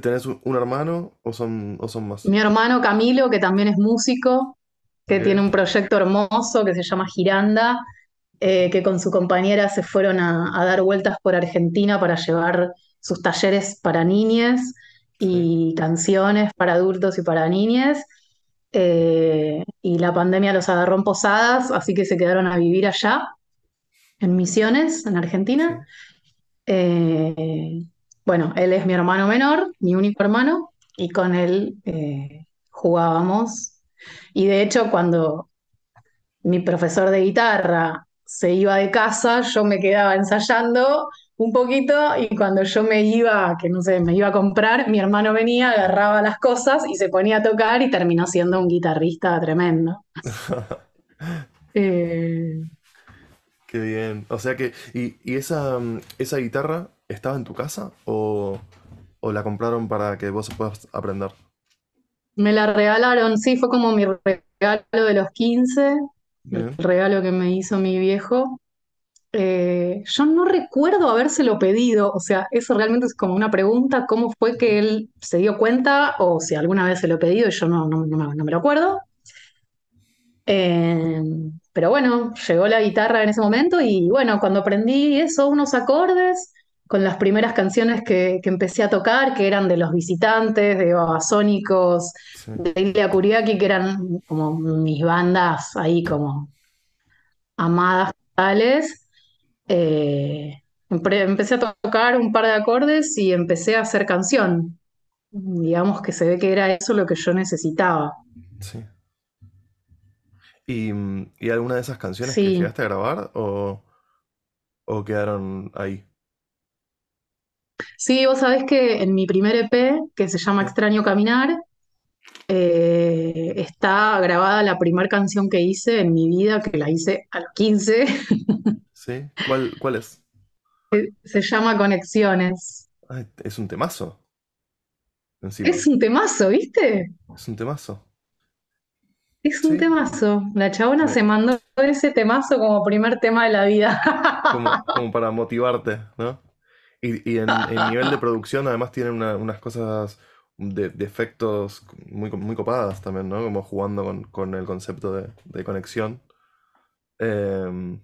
¿tenés un, un hermano o son, o son más? Mi hermano Camilo, que también es músico, que tiene un proyecto hermoso que se llama Giranda, eh, que con su compañera se fueron a, a dar vueltas por Argentina para llevar sus talleres para niñes sí, y canciones para adultos y para niñes. Eh, y la pandemia los agarró en Posadas, así que se quedaron a vivir allá, en Misiones, en Argentina. Eh, bueno, él es mi hermano menor, mi único hermano, y con él jugábamos. Y de hecho, cuando mi profesor de guitarra se iba de casa, yo me quedaba ensayando un poquito y cuando yo me iba, que no sé, me iba a comprar, mi hermano venía, agarraba las cosas y se ponía a tocar y terminó siendo un guitarrista tremendo. [laughs] Eh, Qué bien. O sea que, ¿y, y esa, mm, esa guitarra estaba en tu casa o, o la compraron para que vos puedas aprender? Me la regalaron, sí, fue como mi regalo de los 15, el regalo que me hizo mi viejo. Eh, yo no recuerdo habérselo pedido, o sea, eso realmente es como una pregunta, ¿cómo fue que él se dio cuenta o si alguna vez se lo he pedido y yo no, no, no me no me lo acuerdo? Eh, pero bueno, llegó la guitarra en ese momento y bueno, cuando aprendí eso, unos acordes con las primeras canciones que, que empecé a tocar, que eran de Los Visitantes, de Babasónicos, Sí, de Ilia Kuriaki, que eran como mis bandas ahí como amadas totales, eh, empe- empecé a tocar un par de acordes y empecé a hacer canción. Digamos que se ve que era eso lo que yo necesitaba. sí. ¿Y, y alguna de esas canciones que Sí. llegaste a grabar o, o quedaron ahí? Sí, vos sabés que en mi primer EP, que se llama Extraño Caminar, eh, está grabada la primera canción que hice en mi vida, que la hice a los 15. [laughs] sí. ¿Cuál, cuál es? Se llama Conexiones. Ay, es un temazo, encima. Es un temazo, ¿viste? Es un temazo. Es un Sí. temazo. La chabona se mandó ese temazo como primer tema de la vida. como, [laughs] como para motivarte, ¿no? Y, y en, en nivel de producción además tienen una- unas cosas de, de efectos muy, muy copadas también, ¿no? Como jugando con, con el concepto de, de conexión. Em,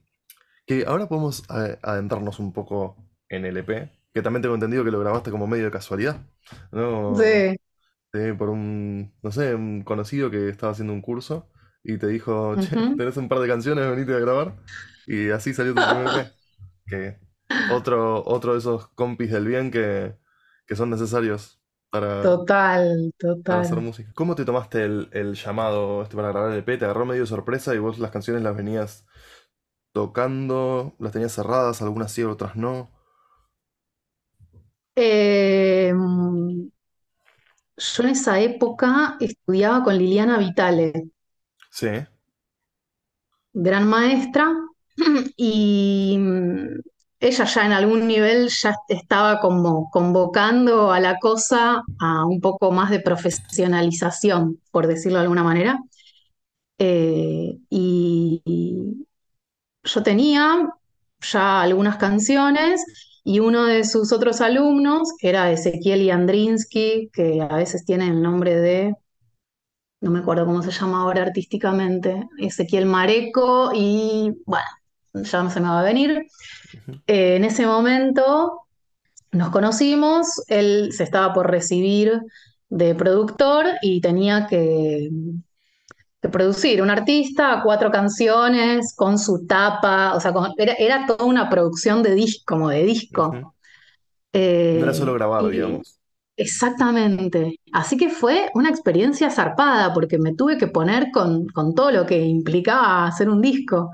que ahora podemos eh, adentrarnos un poco en el EP, que también tengo entendido que lo grabaste como medio de casualidad, ¿no? Sí. Sí, por un, no sé, un conocido que estaba haciendo un curso y te dijo, che, tenés un par de canciones, venite a grabar. Y así salió tu primer EP. Que otro, otro de esos compis del bien que, que son necesarios para, Total, para hacer total. música. ¿Cómo te tomaste el, el llamado este para grabar el EP? ¿Te agarró medio sorpresa y vos las canciones las venías tocando, las tenías cerradas, algunas sí, otras no? Eh, yo en esa época estudiaba con Liliana Vitale, Sí, gran maestra, [clears throat] y ella ya en algún nivel ya estaba como convocando a la cosa a un poco más de profesionalización, por decirlo de alguna manera. Eh, y, yo tenía ya algunas canciones y uno de sus otros alumnos, que era Ezequiel Yandrinsky, que a veces tiene el nombre de, no me acuerdo cómo se llama ahora artísticamente, Ezequiel Mareco, y bueno, ya no se me va a venir. Eh, en ese momento nos conocimos, él se estaba por recibir de productor y tenía que producir un artista, cuatro canciones, con su tapa, o sea, con- era, era toda una producción de disco, como de disco. No era solo Eh, grabar, y digamos. exactamente. Así que fue una experiencia zarpada, porque me tuve que poner con, con todo lo que implicaba hacer un disco.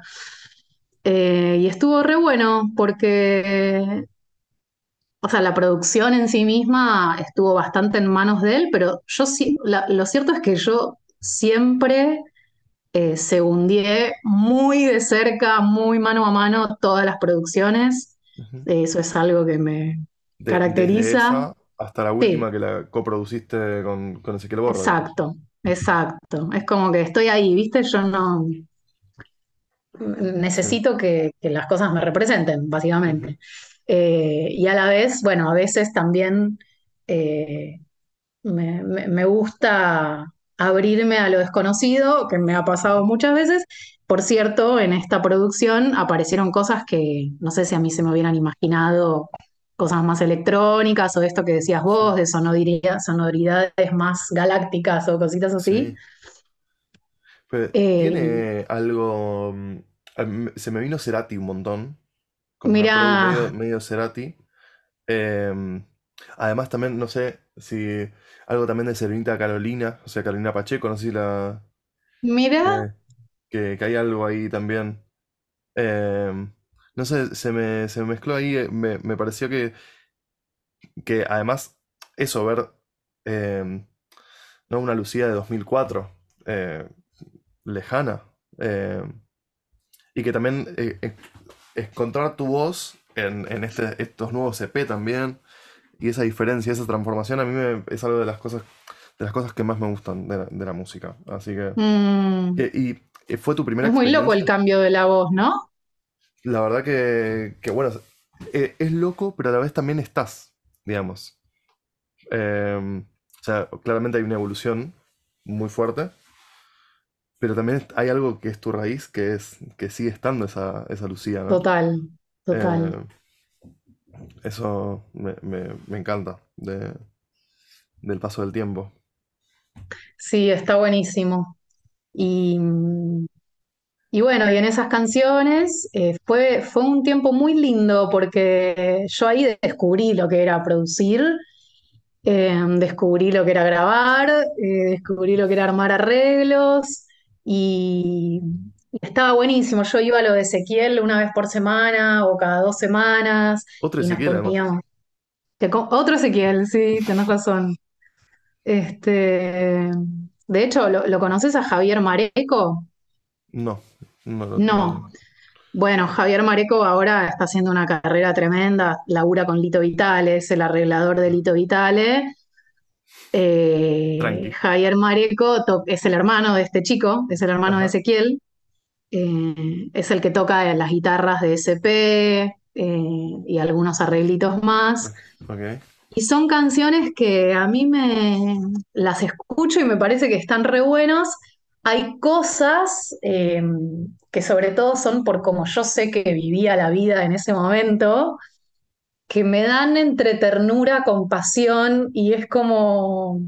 Eh, y estuvo re bueno, porque, o sea, la producción en sí misma estuvo bastante en manos de él, pero yo sí, la- lo cierto es que yo siempre eh, segundié muy de cerca, muy mano a mano todas las producciones. Eh, Eso es algo que me De- caracteriza. hasta la Sí, última que la coproduciste con, con Ezequiel digamos. exacto, exacto. Es como que estoy ahí, ¿viste? Yo no. Necesito que, las cosas me representen, básicamente. Eh, y a la vez, bueno, a veces también eh, Me, me- gusta abrirme a lo desconocido, que me ha pasado muchas veces. Por cierto, en esta producción aparecieron cosas que no sé si a mí se me hubieran imaginado, cosas más electrónicas o esto que decías vos, de sonoridad- sonoridades más galácticas o cositas así. sí. Eh, tiene algo. mm, Se me vino Cerati un montón. Una produ medio, mira, medio Cerati. Em, además, también, no sé si. Algo también de Serenita Carolina, o sea, Carolina Pacheco, no sé si la. mira, eh, que, que hay algo ahí también. Em, no sé, se me, se me mezcló ahí. eh, Me, me pareció que, que además, eso, ver. em, ¿no? Una Lucía de 2004. eh, lejana. eh, y que también eh, eh, encontrar tu voz en, en este, estos nuevos EP también. Y esa diferencia, esa transformación, a mí me- es algo de las cosas, de las cosas que más me gustan de la, de la música. Así que. mm, que- y, eh, fue tu primera es muy loco el cambio de la voz, ¿no? la verdad que, que, bueno, eh, es loco, pero a la vez también estás, digamos. O sea, claramente hay una evolución muy fuerte, pero también hay algo que es tu raíz, que es que sigue estando esa, esa Lucía, ¿no? Total, total. Eh, eso me, me- me encanta de- del paso del tiempo. Sí, está buenísimo. Y, y bueno, y en esas canciones eh, fue, fue un tiempo muy lindo porque yo ahí descubrí lo que era producir, eh, descubrí lo que era grabar, eh, descubrí lo que era armar arreglos y, y estaba buenísimo. Yo iba a lo de Ezequiel una vez por semana o cada dos semanas Otro y Ezequiel, poníamos... Otro Ezequiel, sí, tenés razón. Este, de hecho, ¿lo, lo conoces a Javier Mareco? No, no, lo- no. Bueno, Javier Mareco ahora está haciendo una carrera tremenda, labura con Lito Vitale, es el arreglador de Lito Vitale. Eh. Javier Mareco es el hermano de este chico, es el hermano de. Ezequiel, eh, es el que toca las guitarras de SP eh, y algunos arreglitos más. Y son canciones que a mí me las escucho y me parece que están re buenos. Hay cosas eh, que sobre todo son por como yo sé que vivía la vida en ese momento, que me dan entre ternura, compasión y es como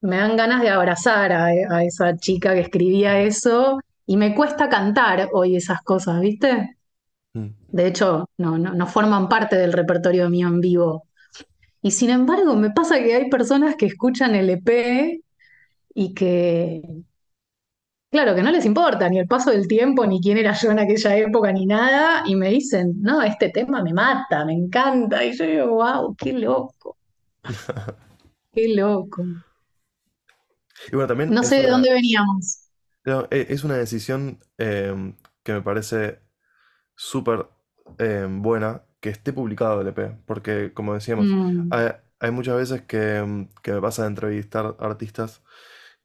me dan ganas de abrazar a, a esa chica que escribía eso y me cuesta cantar hoy esas cosas, ¿viste? Mm. De hecho, no, no, no forman parte del repertorio mío en vivo. Y sin embargo, me pasa que hay personas que escuchan el EP y que, claro, que no les importa ni el paso del tiempo, ni quién era yo en aquella época, ni nada, y me dicen, no, este tema me mata, me encanta. Y yo digo, wow, qué loco, [laughs] qué loco. Y bueno, también No sé de dónde veníamos. e- es una decisión em, que me parece súper em, buena que esté publicado el EP, porque como decíamos, Mm, hay, hay muchas veces que, em, que me pasa de entrevistar artistas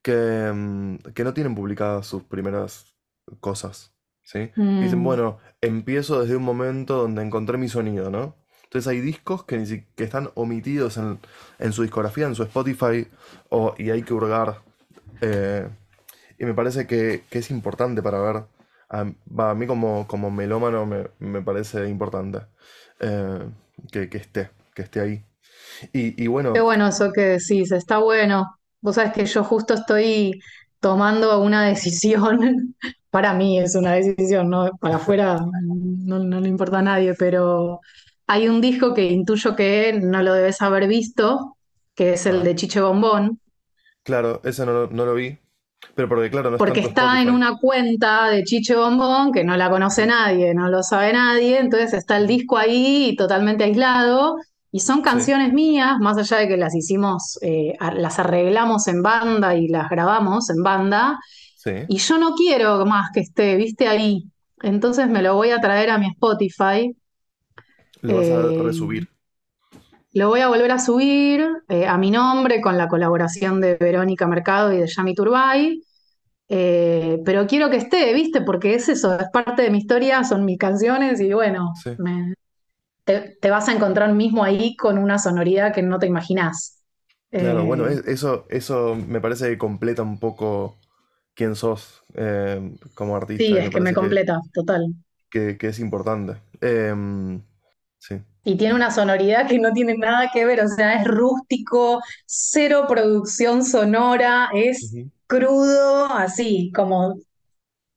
que, em, que no tienen publicadas sus primeras cosas, ¿sí? Dicen, mm, bueno, empiezo desde un momento donde encontré mi sonido, ¿no? Entonces hay discos que, ni que están omitidos en, en su discografía, en su Spotify, o, y hay que hurgar. eh, y me parece que, que es importante para ver. A, a mí como, como melómano me, me parece importante eh, que, que esté, que esté ahí. Y, y Qué bueno, bueno eso que decís, está bueno. Vos sabés que yo justo estoy tomando una decisión, [laughs] para mí es una decisión, ¿no? Para afuera no, no le importa a nadie, pero hay un disco que intuyo que no lo debes haber visto, que es el ver, de Chiche Bombón, claro, ese no, lo- no lo vi, pero porque claro, no está porque está en Spotify. una cuenta de Chiche Bombón que no la conoce nadie, no lo sabe nadie, entonces está el disco ahí totalmente aislado y son sí, canciones mías, más allá de que las hicimos, eh, las arreglamos en banda y las grabamos en banda, sí. y yo no quiero más que esté, viste, ahí. Entonces me lo voy a traer a mi Spotify, Lo vas a eh, resubir. lo voy a volver a subir eh, a mi nombre con la colaboración de Verónica Mercado y de Yami Turbay. Eh, pero quiero que esté, ¿viste? Porque es eso, es parte de mi historia, son mis canciones y bueno, Sí. me- te, te vas a encontrar mismo ahí con una sonoridad que no te imaginás. Claro, bueno, Eh, es- eso, eso me parece que completa un poco quién sos eh, como artista sí, es que me que, completa, total. que- que es importante. Em, sí, Y tiene una sonoridad que no tiene nada que ver, o sea, es rústico, cero producción sonora, es crudo, así, como,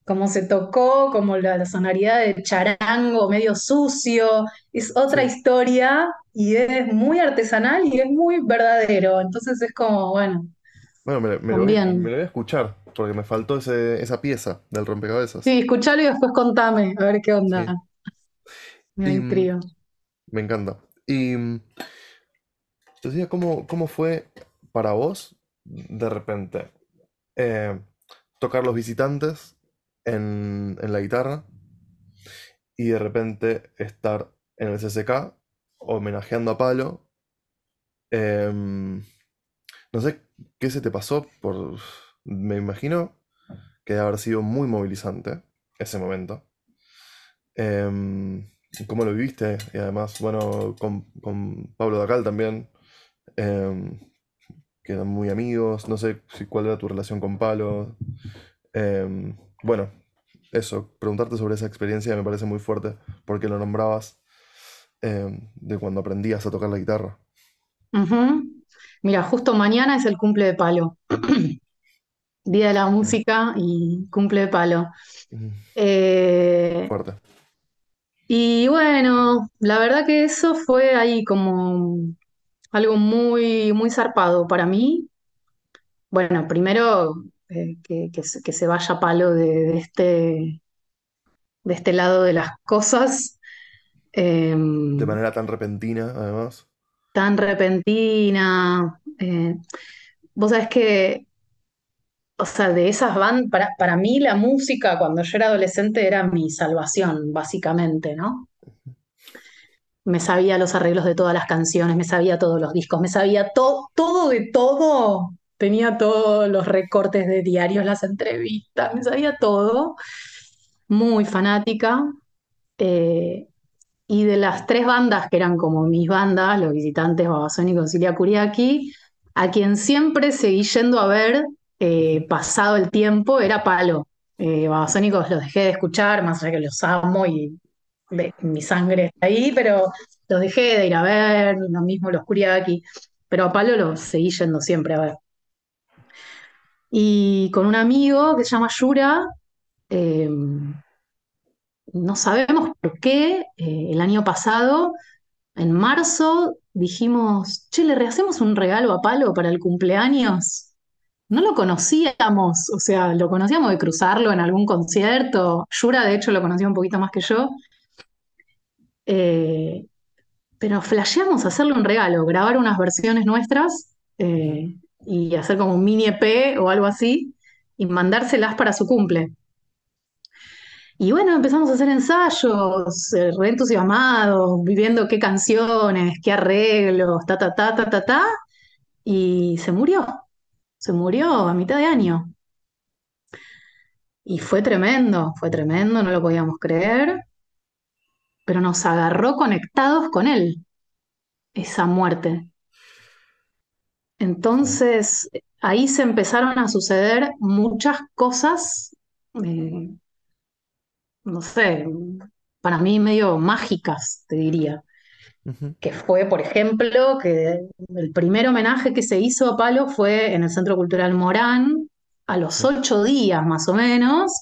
como se tocó, como la, la sonoridad de charango, medio sucio, es otra historia y es muy artesanal y es muy verdadero, entonces es como, bueno, Bueno, me, me lo voy, también. me lo voy a escuchar porque me faltó ese- esa pieza del rompecabezas. Sí, escuchalo y después contame, a ver qué Sí. onda, me da mm, intriga. me encanta. Y mm, decía, ¿cómo, cómo fue para vos de repente eh, tocar los visitantes en, la guitarra y de repente estar en el CCK homenajeando a Palo? Em, no sé qué se te pasó por... Me imagino que debe haber sido muy movilizante ese momento. Em, ¿cómo lo viviste? Y además, bueno, con, Pablo Dacal también, em, que eran muy amigos. No sé si, cuál era tu relación con Pablo. Bueno, eso, preguntarte sobre esa experiencia me parece muy fuerte, porque lo nombrabas em, de cuando aprendías a tocar la guitarra. Mira, justo mañana es el cumple de Palo. [clears throat] Día de la música y cumple de Palo. Eh, Fuerte. y bueno, la verdad que eso fue ahí como algo muy, muy zarpado para mí. Bueno, primero eh, que, que se que se vaya Palo de, de este, de este lado de las cosas. eh, De manera tan repentina, además. tan repentina. eh, vos sabés que, o sea, de esas bandas, para, para mí la música cuando yo era adolescente era mi salvación, básicamente, ¿no? Me sabía los arreglos de todas las canciones, me sabía todos los discos, me sabía to- todo de todo. Tenía todos los recortes de diarios, las entrevistas, me sabía todo. Muy fanática. eh, y de las tres bandas que eran como mis bandas, Los Visitantes, Babasónicos y Cilia Kuriaki, a quien siempre seguí yendo a ver, eh, pasado el tiempo, era Palo. Eh, Babasónicos los dejé de escuchar, más allá que los amo y mi sangre está ahí, pero los dejé de ir a ver, lo mismo los Kuriaki, pero a Palo los seguí yendo siempre a ver. Y con un amigo que se llama Yura, eh, no sabemos por qué, eh, el año pasado En marzo dijimos, che, le rehacemos un regalo a Palo para el cumpleaños. No lo conocíamos, o sea, lo conocíamos de cruzarlo en algún concierto. Yura, de hecho, lo conocía un poquito más que yo. Eh, pero flasheamos hacerle un regalo, grabar unas versiones nuestras eh, y hacer como un mini EP o algo así y mandárselas para su cumple. Y bueno, empezamos a hacer ensayos, eh, re entusiasmados, viviendo qué canciones, qué arreglos, ta, ta, ta, ta, ta, ta, y se murió, se murió a mitad de año. Y fue tremendo, fue tremendo, no lo podíamos creer, pero nos agarró conectados con él, esa muerte. Entonces, ahí se empezaron a suceder muchas cosas, eh, no sé, para mí medio mágicas, te diría. que fue, por ejemplo, que el primer homenaje que se hizo a Palo fue en el Centro Cultural Morán, a los ocho días más o menos,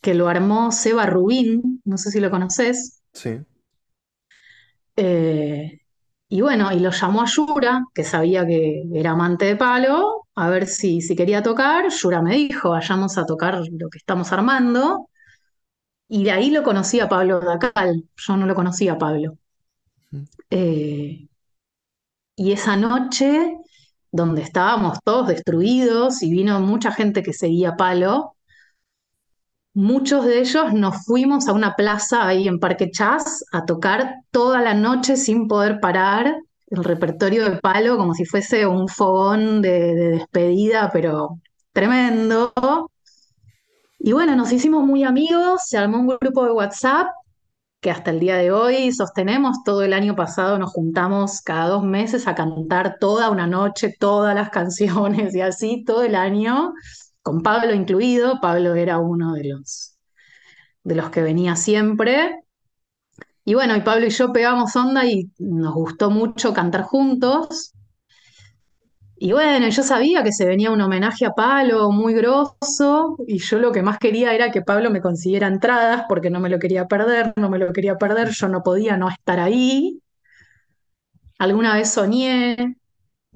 que lo armó Seba Rubín, no sé si lo conoces. sí, Eh, y bueno, y lo llamó a Yura, que sabía que era amante de Palo, a ver si, si quería tocar. Yura me dijo, vayamos a tocar lo que estamos armando. Y de ahí lo conocí a Pablo Dacal, yo no lo conocía a Pablo. Eh, Y esa noche, donde estábamos todos destruidos y vino mucha gente que seguía Palo, muchos de ellos nos fuimos a una plaza ahí en Parque Chas a tocar toda la noche sin poder parar el repertorio de Palo como si fuese un fogón de, de despedida, pero tremendo. Y bueno, nos hicimos muy amigos, se armó un grupo de WhatsApp que hasta el día de hoy sostenemos. Todo el año pasado nos juntamos cada dos meses a cantar toda una noche, todas las [laughs] canciones y así todo el año, con Pablo incluido. Pablo era uno de los, de los que venía siempre. Y bueno, y Pablo y yo pegamos onda y nos gustó mucho cantar juntos. Y bueno, yo sabía que se venía un homenaje a Pablo muy grosso y yo lo que más quería era que Pablo me consiguiera entradas porque no me lo quería perder, no me lo quería perder, yo no podía no estar ahí. Alguna vez soñé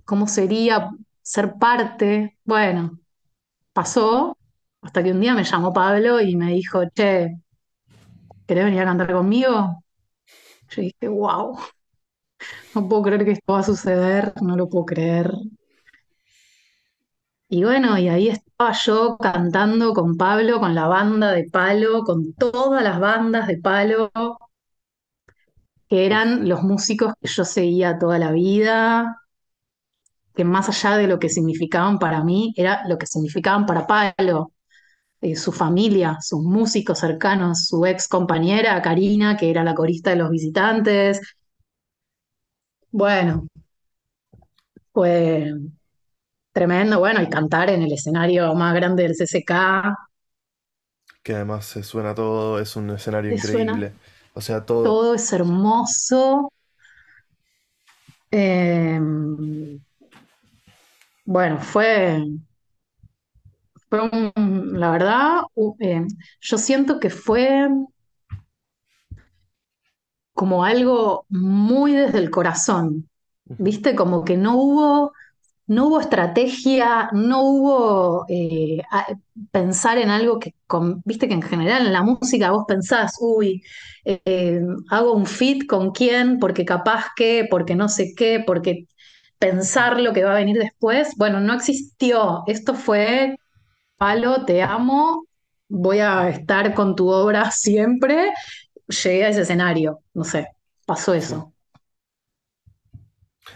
cómo sería ser parte. Bueno, pasó hasta que un día me llamó Pablo y me dijo, che, ¿querés venir a cantar conmigo? Yo dije, wow, no puedo creer que esto va a suceder, no lo puedo creer. Y bueno, y ahí estaba yo cantando con Pablo, con la banda de Palo, con todas las bandas de Palo, que eran los músicos que yo seguía toda la vida, que más allá de lo que significaban para mí, era lo que significaban para Palo. eh, su familia, sus músicos cercanos, su ex compañera Karina, que era la corista de los visitantes. Bueno, fue tremendo, bueno, y cantar en el escenario más grande del CCK, Que además se suena todo, es un escenario suena, increíble. O sea, todo. todo es hermoso. Eh, bueno, fue, fue un- la verdad, eh, yo siento que fue como algo muy desde el corazón. ¿viste? Como que no hubo, no hubo estrategia, no hubo eh, pensar en algo que, con- viste que en general en la música vos pensás, uy, eh, hago un feat con quién, porque capaz que, porque no sé qué, porque pensar lo que va a venir después. Bueno, no existió. Esto fue, Palo, te amo, voy a estar con tu obra [laughs] siempre. Llegué a ese escenario, no sé, pasó eso.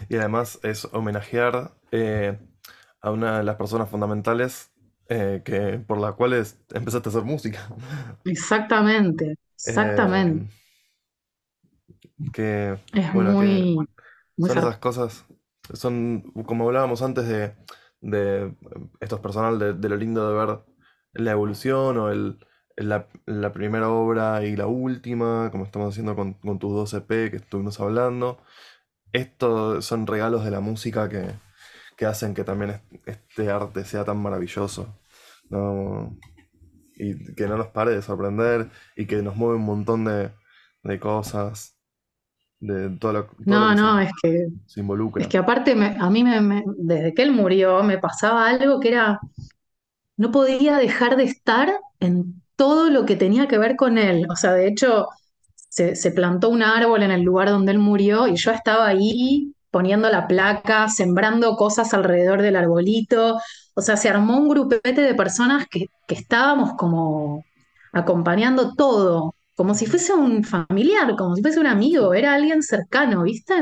Y además es homenajear eh, a una de las personas fundamentales eh, que, por las cuales empezaste a hacer música. Exactamente, [laughs] exactamente. Eh, que, Es bueno, que muy, muy son esas cosas, son como hablábamos antes de, de esto es personal, de, lo lindo de ver la evolución o el, la, primera obra y la última, como estamos haciendo con, con tus dos EP que estuvimos hablando. Estos son regalos de la música que, que hacen que también es- este arte sea tan maravilloso, ¿no? Y que no nos pare de sorprender y que nos mueve un montón de, de cosas, de todo lo, todo lo No, se, no, es que, se es involucra. que aparte me- a mí me, me- desde que él murió me pasaba algo que era, no podía dejar de estar en todo lo que tenía que ver con él. O sea, de hecho, se, se plantó un árbol en el lugar donde él murió y yo estaba ahí poniendo la placa, sembrando cosas alrededor del arbolito. O sea, se armó un grupete de personas que, que estábamos como acompañando todo, como si fuese un familiar, como si fuese un amigo, era alguien cercano, ¿viste?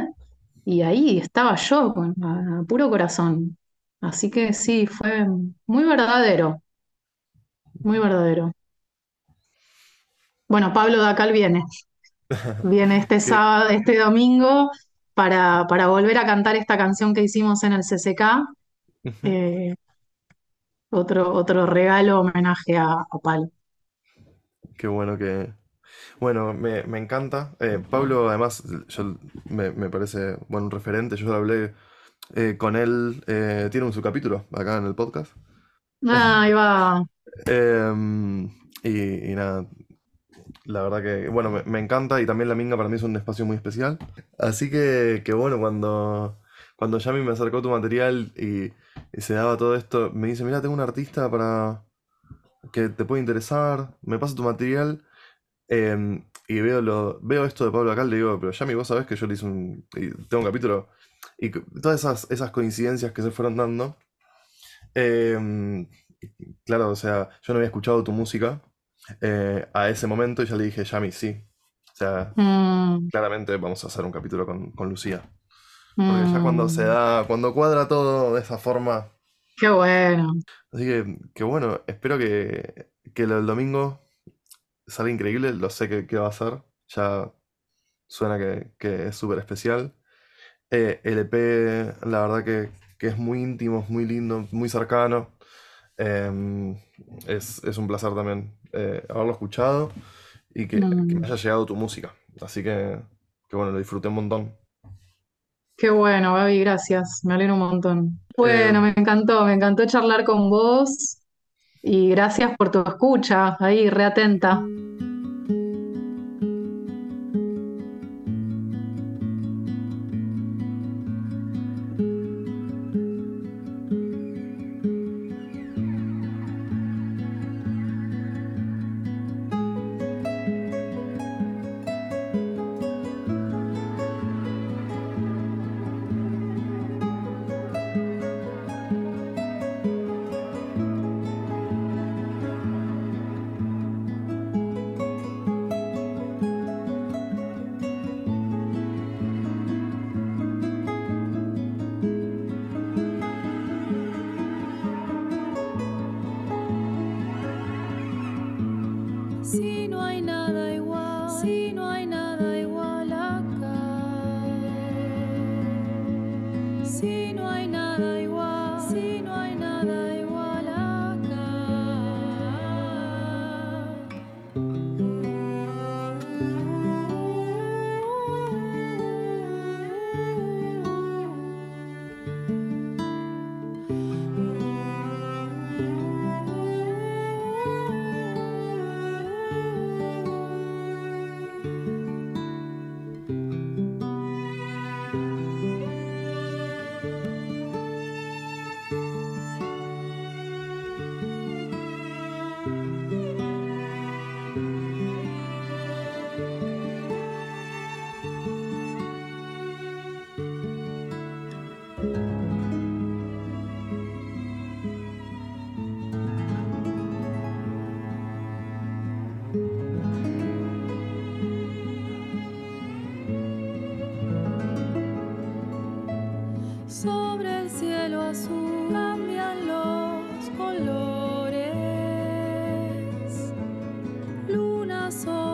Y ahí estaba yo, con, a, a puro corazón. Así que sí, fue muy verdadero, muy verdadero. Bueno, Pablo Dacal viene. [laughs] Viene este sábado, este domingo, para, para volver a cantar esta canción que hicimos en el CCK. Eh, otro, otro regalo homenaje a, a Palo. qué bueno que... Bueno, me, me encanta. Eh, Pablo, además, yo, me, me parece, bueno, un referente. Yo hablé eh, con él, eh, tiene un subcapítulo acá en el podcast. Ah, ahí va. [laughs] Em, y, y nada, la verdad que, bueno, me, me encanta y también La Minga para mí es un espacio muy especial. Así que, que bueno, cuando, cuando Yami me acercó tu material y, y se daba todo esto, me dice, mira, tengo un artista para que te puede interesar, me pasa tu material em, y veo, lo, veo esto de Pablo acá, le digo, pero Yami, vos sabés que yo le hice un, y tengo un capítulo y todas esas, esas coincidencias que se fueron dando. em, claro, o sea, yo no había escuchado tu música eh, a ese momento y ya le dije, Yami, sí. O sea, Mm, claramente vamos a hacer un capítulo con, con Lucía. Porque ya cuando se mm, da, cuando cuadra todo de esa forma. qué bueno. Así que, que bueno, espero que, que del domingo salga increíble. Lo sé que, que va a ser. Ya suena que, que es súper especial. Eh, el EP, la verdad que, que es muy íntimo, es muy lindo, muy cercano. Em, es, es un placer también eh, haberlo escuchado y que, que me haya llegado tu música. Así que, que bueno, lo disfruté un montón. qué bueno, Gaby, gracias. Me alegro un montón. Eh, Bueno, me encantó, me encantó charlar con vos y gracias por tu escucha, ahí, reatenta. corazón.